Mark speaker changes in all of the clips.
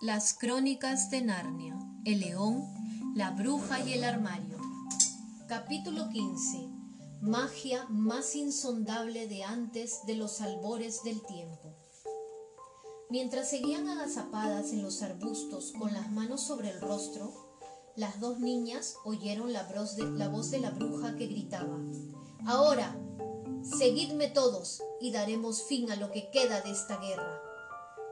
Speaker 1: Las crónicas de Narnia, el león, la bruja y el armario. Capítulo 15. Magia más insondable de antes de los albores del tiempo. Mientras seguían agazapadas en los arbustos con las manos sobre el rostro, las dos niñas oyeron la voz de la, voz de la bruja que gritaba, Ahora, seguidme todos y daremos fin a lo que queda de esta guerra.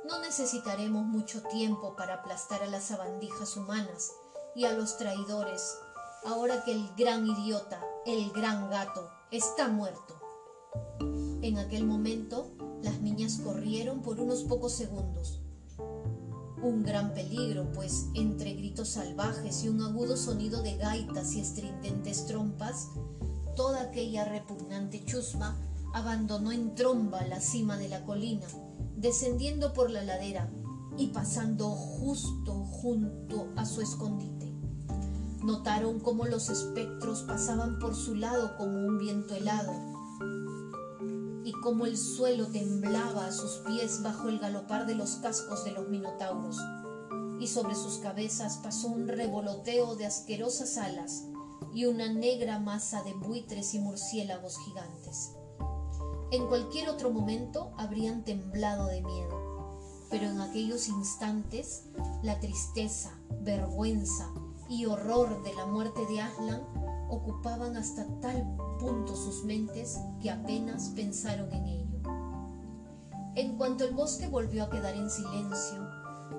Speaker 1: No necesitaremos mucho tiempo para aplastar a las sabandijas humanas y a los traidores, ahora que el gran idiota, el gran gato, está muerto. En aquel momento, las niñas corrieron por unos pocos segundos. Un gran peligro, pues entre gritos salvajes y un agudo sonido de gaitas y estridentes trompas, toda aquella repugnante chusma abandonó en tromba la cima de la colina descendiendo por la ladera y pasando justo junto a su escondite. Notaron cómo los espectros pasaban por su lado como un viento helado y cómo el suelo temblaba a sus pies bajo el galopar de los cascos de los minotauros y sobre sus cabezas pasó un revoloteo de asquerosas alas y una negra masa de buitres y murciélagos gigantes. En cualquier otro momento habrían temblado de miedo, pero en aquellos instantes la tristeza, vergüenza y horror de la muerte de Aslan ocupaban hasta tal punto sus mentes que apenas pensaron en ello. En cuanto el bosque volvió a quedar en silencio,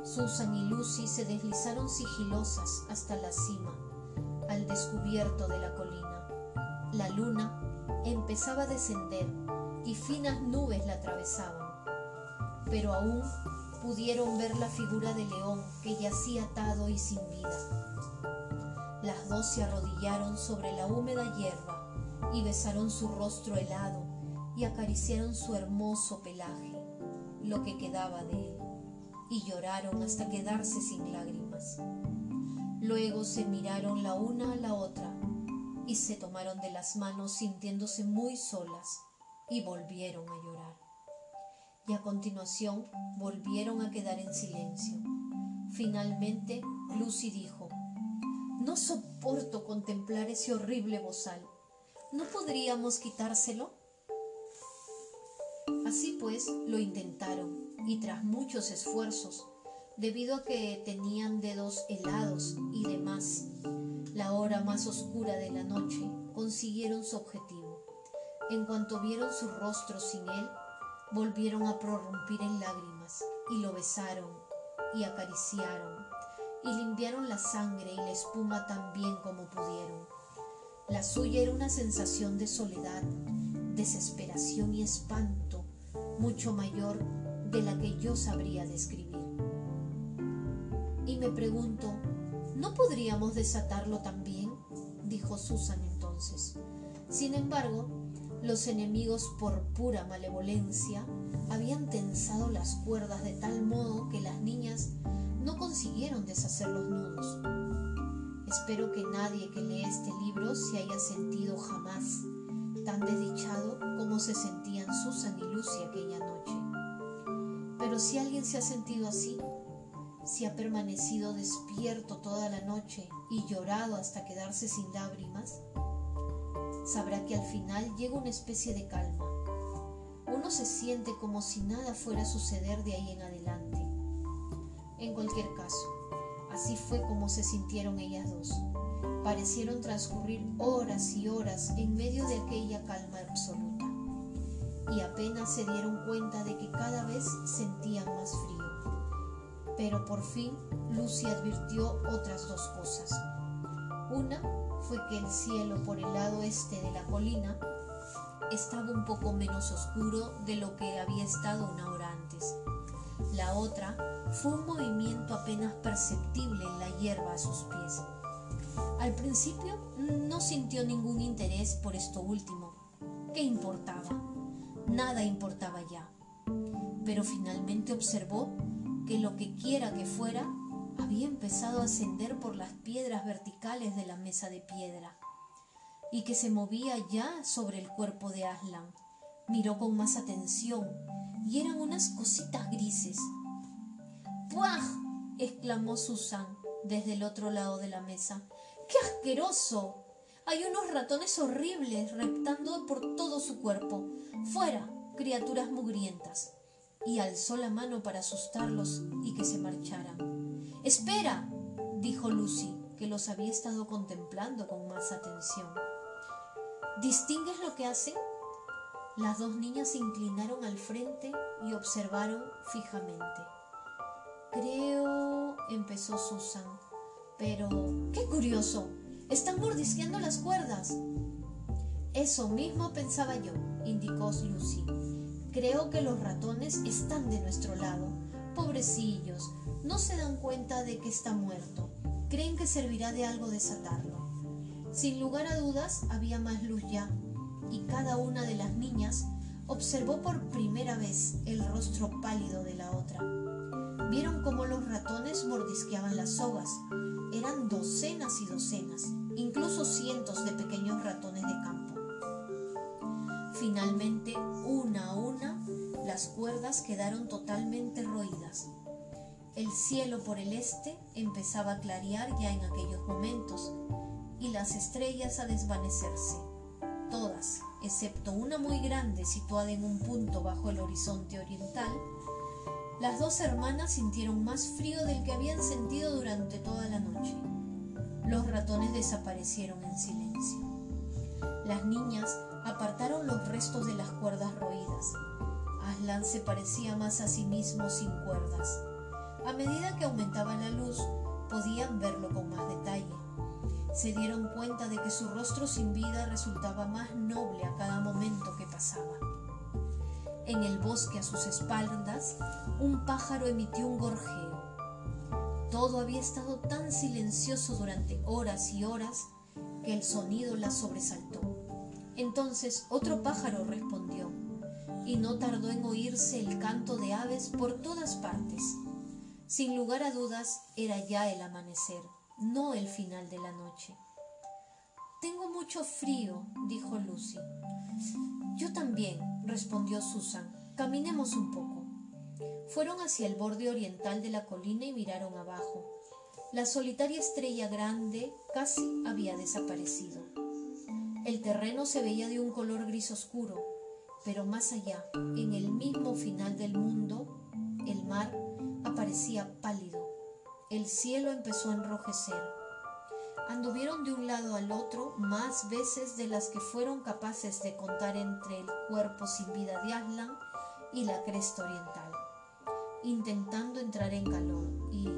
Speaker 1: Susan y Lucy se deslizaron sigilosas hasta la cima, al descubierto de la colina. La luna empezaba a descender y finas nubes la atravesaban, pero aún pudieron ver la figura de león que yacía atado y sin vida. Las dos se arrodillaron sobre la húmeda hierba y besaron su rostro helado y acariciaron su hermoso pelaje, lo que quedaba de él, y lloraron hasta quedarse sin lágrimas. Luego se miraron la una a la otra y se tomaron de las manos sintiéndose muy solas y volvieron a llorar. Y a continuación volvieron a quedar en silencio. Finalmente Lucy dijo, no soporto contemplar ese horrible bozal. ¿No podríamos quitárselo? Así pues, lo intentaron y tras muchos esfuerzos, debido a que tenían dedos helados y demás, la hora más oscura de la noche, consiguieron su objetivo. En cuanto vieron su rostro sin él, volvieron a prorrumpir en lágrimas y lo besaron y acariciaron y limpiaron la sangre y la espuma tan bien como pudieron. La suya era una sensación de soledad, desesperación y espanto mucho mayor de la que yo sabría describir. Y me pregunto, ¿no podríamos desatarlo también? dijo Susan entonces. Sin embargo, los enemigos por pura malevolencia habían tensado las cuerdas de tal modo que las niñas no consiguieron deshacer los nudos. Espero que nadie que lee este libro se haya sentido jamás tan desdichado como se sentían Susan y Lucy aquella noche. Pero si alguien se ha sentido así, si ha permanecido despierto toda la noche y llorado hasta quedarse sin lágrimas, sabrá que al final llega una especie de calma. Uno se siente como si nada fuera a suceder de ahí en adelante. En cualquier caso, así fue como se sintieron ellas dos. Parecieron transcurrir horas y horas en medio de aquella calma absoluta. Y apenas se dieron cuenta de que cada vez sentían más frío. Pero por fin Lucy advirtió otras dos cosas. Una fue que el cielo por el lado este de la colina estaba un poco menos oscuro de lo que había estado una hora antes. La otra fue un movimiento apenas perceptible en la hierba a sus pies. Al principio no sintió ningún interés por esto último. ¿Qué importaba? Nada importaba ya. Pero finalmente observó que lo que quiera que fuera había empezado a ascender por las piedras verticales de la mesa de piedra y que se movía ya sobre el cuerpo de Aslan. Miró con más atención y eran unas cositas grises. ¡Puaj! exclamó Susan desde el otro lado de la mesa. ¡Qué asqueroso! Hay unos ratones horribles reptando por todo su cuerpo. ¡Fuera, criaturas mugrientas! Y alzó la mano para asustarlos y que se marcharan. ¡Espera! dijo Lucy, que los había estado contemplando con más atención. ¿Distingues lo que hacen? Las dos niñas se inclinaron al frente y observaron fijamente. Creo, empezó Susan, pero qué curioso, están mordisqueando las cuerdas. Eso mismo pensaba yo, indicó Lucy. Creo que los ratones están de nuestro lado. Pobrecillos, no se dan cuenta de que está muerto. Creen que servirá de algo desatarlo. Sin lugar a dudas, había más luz ya, y cada una de las niñas observó por primera vez el rostro pálido de la otra. Vieron cómo los ratones mordisqueaban las sogas. Eran docenas y docenas, incluso cientos de pequeños ratones de campo. Finalmente, una a una, las cuerdas quedaron totalmente roídas. El cielo por el este empezaba a clarear ya en aquellos momentos y las estrellas a desvanecerse, todas, excepto una muy grande situada en un punto bajo el horizonte oriental, las dos hermanas sintieron más frío del que habían sentido durante toda la noche. Los ratones desaparecieron en silencio. Las niñas apartaron los restos de las cuerdas roídas. Aslan se parecía más a sí mismo sin cuerdas. A medida que aumentaba la luz, podían verlo con más detalle. Se dieron cuenta de que su rostro sin vida resultaba más noble a cada momento que pasaba. En el bosque a sus espaldas, un pájaro emitió un gorjeo. Todo había estado tan silencioso durante horas y horas que el sonido la sobresaltó. Entonces otro pájaro respondió, y no tardó en oírse el canto de aves por todas partes. Sin lugar a dudas, era ya el amanecer, no el final de la noche. Tengo mucho frío, dijo Lucy. Yo también, respondió Susan. Caminemos un poco. Fueron hacia el borde oriental de la colina y miraron abajo. La solitaria estrella grande casi había desaparecido. El terreno se veía de un color gris oscuro, pero más allá, en el mismo final del mundo, el mar aparecía pálido. El cielo empezó a enrojecer anduvieron de un lado al otro más veces de las que fueron capaces de contar entre el cuerpo sin vida de Aslan y la cresta oriental, intentando entrar en calor y...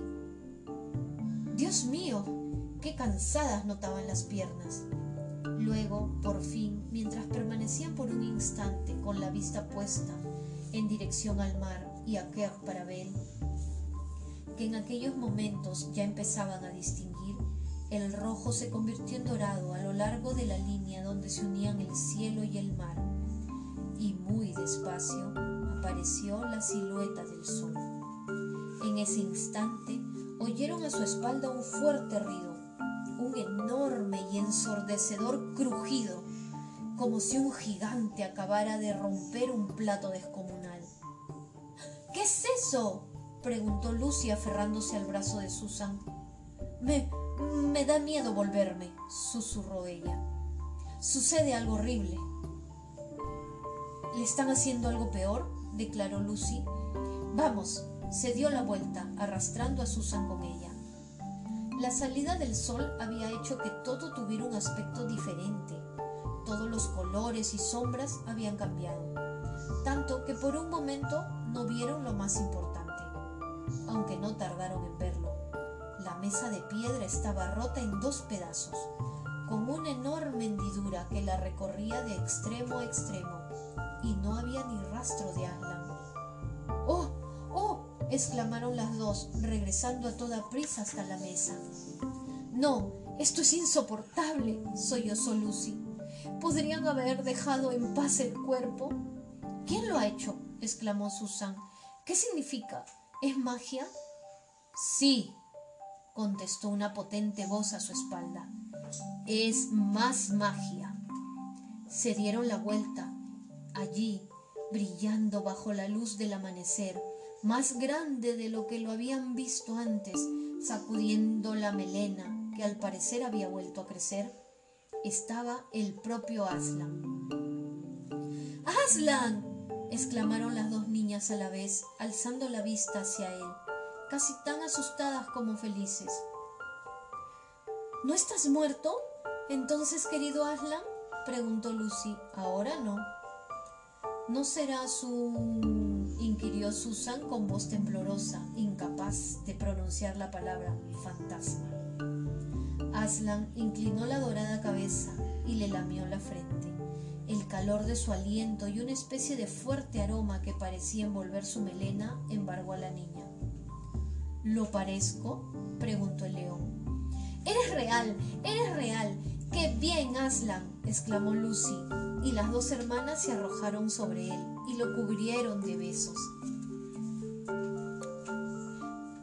Speaker 1: Dios mío, qué cansadas notaban las piernas. Luego, por fin, mientras permanecían por un instante con la vista puesta en dirección al mar y a Kerr para ver, que en aquellos momentos ya empezaban a distinguir el rojo se convirtió en dorado a lo largo de la línea donde se unían el cielo y el mar, y muy despacio apareció la silueta del sol. En ese instante oyeron a su espalda un fuerte ruido, un enorme y ensordecedor crujido, como si un gigante acabara de romper un plato descomunal. ¿Qué es eso? Preguntó Lucy aferrándose al brazo de Susan. Me, me da miedo volverme, susurró ella. Sucede algo horrible. ¿Le están haciendo algo peor? declaró Lucy. Vamos, se dio la vuelta, arrastrando a Susan con ella. La salida del sol había hecho que todo tuviera un aspecto diferente. Todos los colores y sombras habían cambiado, tanto que por un momento no vieron lo más importante, aunque no tardaron en verlo. La mesa de piedra estaba rota en dos pedazos, con una enorme hendidura que la recorría de extremo a extremo, y no había ni rastro de Aslan. ¡Oh! ¡Oh! exclamaron las dos, regresando a toda prisa hasta la mesa. No, esto es insoportable, sollozó Lucy. ¿Podrían haber dejado en paz el cuerpo? ¿Quién lo ha hecho? exclamó Susan. ¿Qué significa? ¿Es magia? Sí, contestó una potente voz a su espalda. Es más magia. Se dieron la vuelta. Allí, brillando bajo la luz del amanecer, más grande de lo que lo habían visto antes, sacudiendo la melena, que al parecer había vuelto a crecer, estaba el propio Aslan. ¡Aslan! Exclamaron las dos niñas a la vez, alzando la vista hacia él, casi tan asustadas como felices. ¿No estás muerto? Entonces, querido Aslan, preguntó Lucy. Ahora no. ¿No serás un... inquirió Susan con voz temblorosa, incapaz de pronunciar la palabra fantasma. Aslan inclinó la dorada cabeza y le lamió la frente. El calor de su aliento y una especie de fuerte aroma que parecía envolver su melena embargó a la niña. ¿Lo parezco? preguntó el león. Eres real, eres real. ¡Qué bien, Aslan! exclamó Lucy, y las dos hermanas se arrojaron sobre él y lo cubrieron de besos.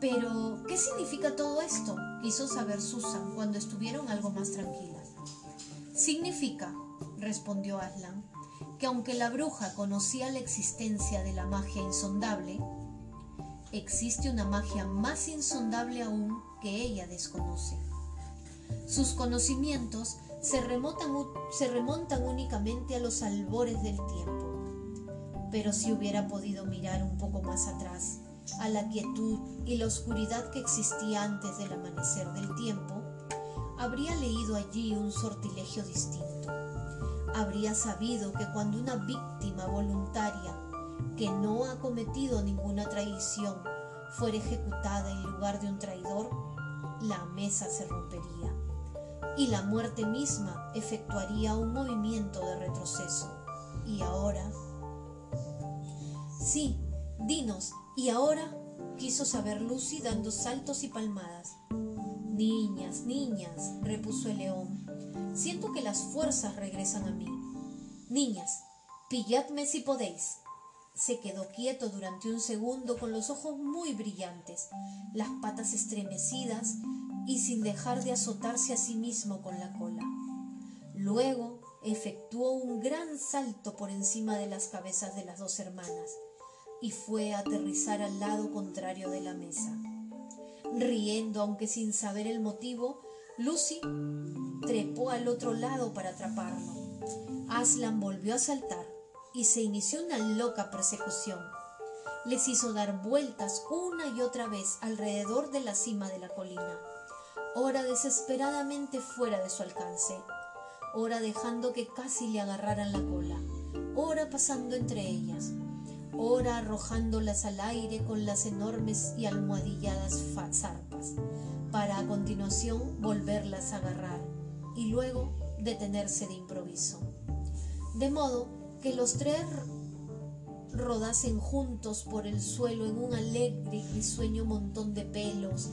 Speaker 1: Pero, ¿qué significa todo esto? quiso saber Susan cuando estuvieron algo más tranquilas. Significa, respondió Aslan, que aunque la bruja conocía la existencia de la magia insondable, existe una magia más insondable aún que ella desconoce. Sus conocimientos se remontan, se remontan únicamente a los albores del tiempo. Pero si hubiera podido mirar un poco más atrás, a la quietud y la oscuridad que existía antes del amanecer del tiempo, habría leído allí un sortilegio distinto. Habría sabido que cuando una víctima voluntaria que no ha cometido ninguna traición fuera ejecutada en lugar de un traidor, la mesa se rompería y la muerte misma efectuaría un movimiento de retroceso. Y ahora... Sí, dinos, ¿y ahora? quiso saber Lucy dando saltos y palmadas. Niñas, niñas, repuso el león, siento que las fuerzas regresan a mí. Niñas, pilladme si podéis. Se quedó quieto durante un segundo con los ojos muy brillantes, las patas estremecidas y sin dejar de azotarse a sí mismo con la cola. Luego efectuó un gran salto por encima de las cabezas de las dos hermanas y fue a aterrizar al lado contrario de la mesa. Riendo, aunque sin saber el motivo, Lucy trepó al otro lado para atraparlo. Aslan volvió a saltar y se inició una loca persecución. Les hizo dar vueltas una y otra vez alrededor de la cima de la colina. Ora desesperadamente fuera de su alcance, ora dejando que casi le agarraran la cola, ora pasando entre ellas, ora arrojándolas al aire con las enormes y almohadilladas zarpas, para a continuación volverlas a agarrar y luego detenerse de improviso. De modo que los tres rodasen juntos por el suelo en un alegre y risueño montón de pelos,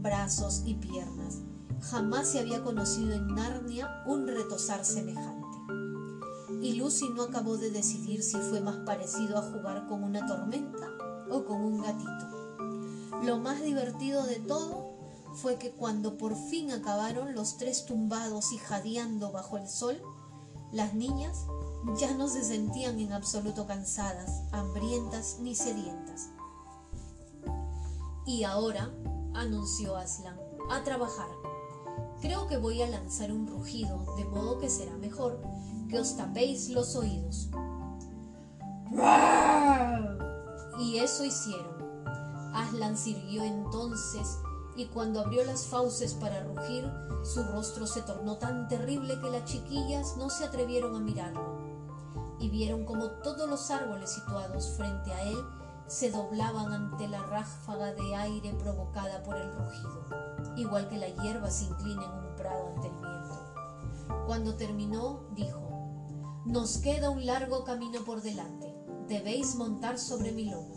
Speaker 1: brazos y piernas. Jamás se había conocido en Narnia un retosar semejante. Y Lucy no acabó de decidir si fue más parecido a jugar con una tormenta o con un gatito. Lo más divertido de todo fue que cuando por fin acabaron los tres tumbados y jadeando bajo el sol, las niñas ya no se sentían en absoluto cansadas, hambrientas ni sedientas. Y ahora anunció Aslan. A trabajar. Creo que voy a lanzar un rugido, de modo que será mejor que os tapéis los oídos. Y eso hicieron. Aslan sirvió entonces y cuando abrió las fauces para rugir, su rostro se tornó tan terrible que las chiquillas no se atrevieron a mirarlo. Y vieron como todos los árboles situados frente a él se doblaban ante la ráfaga de aire provocada por el rugido, igual que la hierba se inclina en un prado ante el viento. Cuando terminó, dijo, Nos queda un largo camino por delante, debéis montar sobre mi lomo.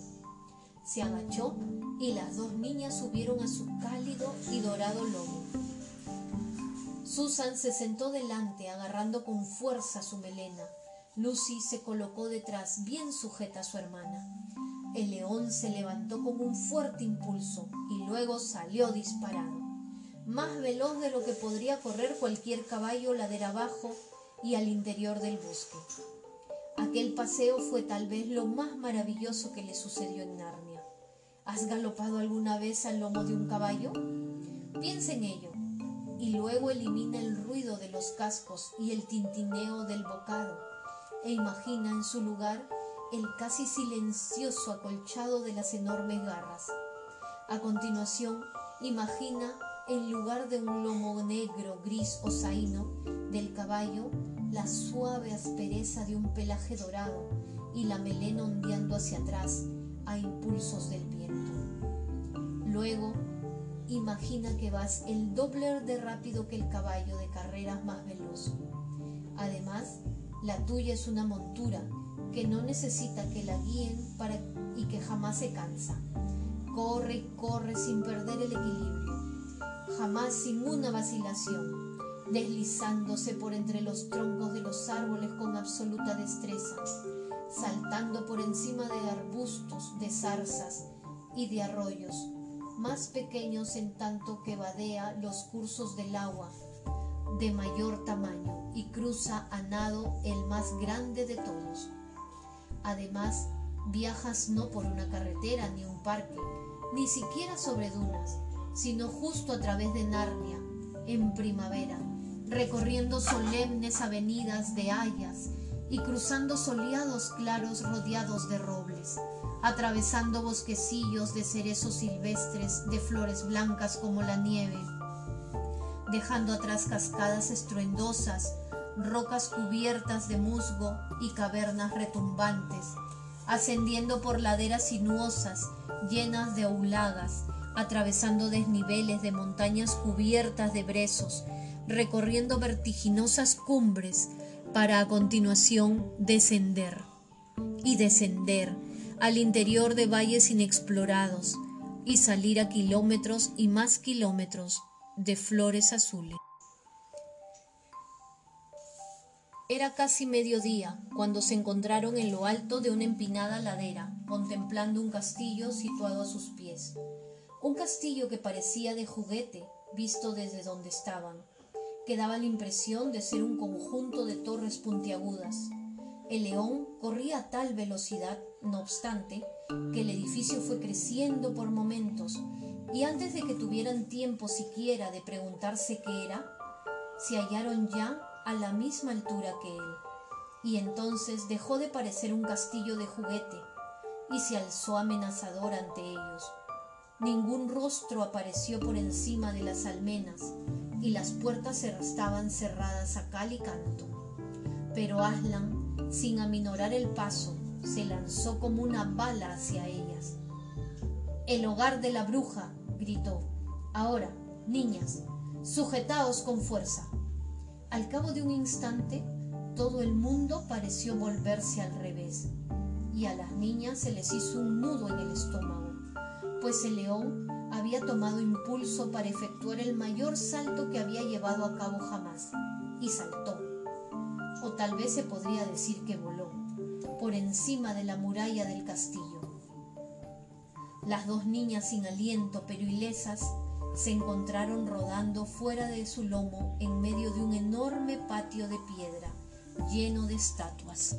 Speaker 1: Se agachó y las dos niñas subieron a su cálido y dorado lomo. Susan se sentó delante, agarrando con fuerza su melena. Lucy se colocó detrás, bien sujeta a su hermana. El león se levantó con un fuerte impulso y luego salió disparado, más veloz de lo que podría correr cualquier caballo ladera abajo y al interior del bosque. Aquel paseo fue tal vez lo más maravilloso que le sucedió en Narnia. ¿Has galopado alguna vez al lomo de un caballo? Piensa en ello y luego elimina el ruido de los cascos y el tintineo del bocado e imagina en su lugar el casi silencioso acolchado de las enormes garras. A continuación, imagina en lugar de un lomo negro, gris o zaino del caballo, la suave aspereza de un pelaje dorado y la melena ondeando hacia atrás a impulsos del. Luego, imagina que vas el doble de rápido que el caballo de carreras más veloz. Además, la tuya es una montura que no necesita que la guíen para y que jamás se cansa. Corre y corre sin perder el equilibrio, jamás sin una vacilación, deslizándose por entre los troncos de los árboles con absoluta destreza, saltando por encima de arbustos, de zarzas y de arroyos, más pequeños en tanto que vadea los cursos del agua de mayor tamaño y cruza a nado el más grande de todos. Además, viajas no por una carretera ni un parque, ni siquiera sobre dunas, sino justo a través de Narnia, en primavera, recorriendo solemnes avenidas de hayas y cruzando soleados claros rodeados de robles, atravesando bosquecillos de cerezos silvestres de flores blancas como la nieve, dejando atrás cascadas estruendosas, rocas cubiertas de musgo y cavernas retumbantes, ascendiendo por laderas sinuosas llenas de aulagas, atravesando desniveles de montañas cubiertas de brezos, recorriendo vertiginosas cumbres para a continuación descender y descender al interior de valles inexplorados y salir a kilómetros y más kilómetros de flores azules. Era casi mediodía cuando se encontraron en lo alto de una empinada ladera, contemplando un castillo situado a sus pies. Un castillo que parecía de juguete visto desde donde estaban, que daba la impresión de ser un conjunto de torres puntiagudas. El león corría a tal velocidad, no obstante, que el edificio fue creciendo por momentos, y antes de que tuvieran tiempo siquiera de preguntarse qué era, se hallaron ya a la misma altura que él, y entonces dejó de parecer un castillo de juguete y se alzó amenazador ante ellos. Ningún rostro apareció por encima de las almenas y las puertas estaban cerradas a cal y canto. Pero Aslan, sin aminorar el paso, se lanzó como una bala hacia ellas. El hogar de la bruja, gritó. Ahora, niñas, sujetaos con fuerza. Al cabo de un instante, todo el mundo pareció volverse al revés, y a las niñas se les hizo un nudo en el estómago, pues el león había tomado impulso para efectuar el mayor salto que había llevado a cabo jamás, y saltó, o tal vez se podría decir que voló, por encima de la muralla del castillo. Las dos niñas sin aliento pero ilesas se encontraron rodando fuera de su lomo en medio de un enorme patio de piedra lleno de estatuas.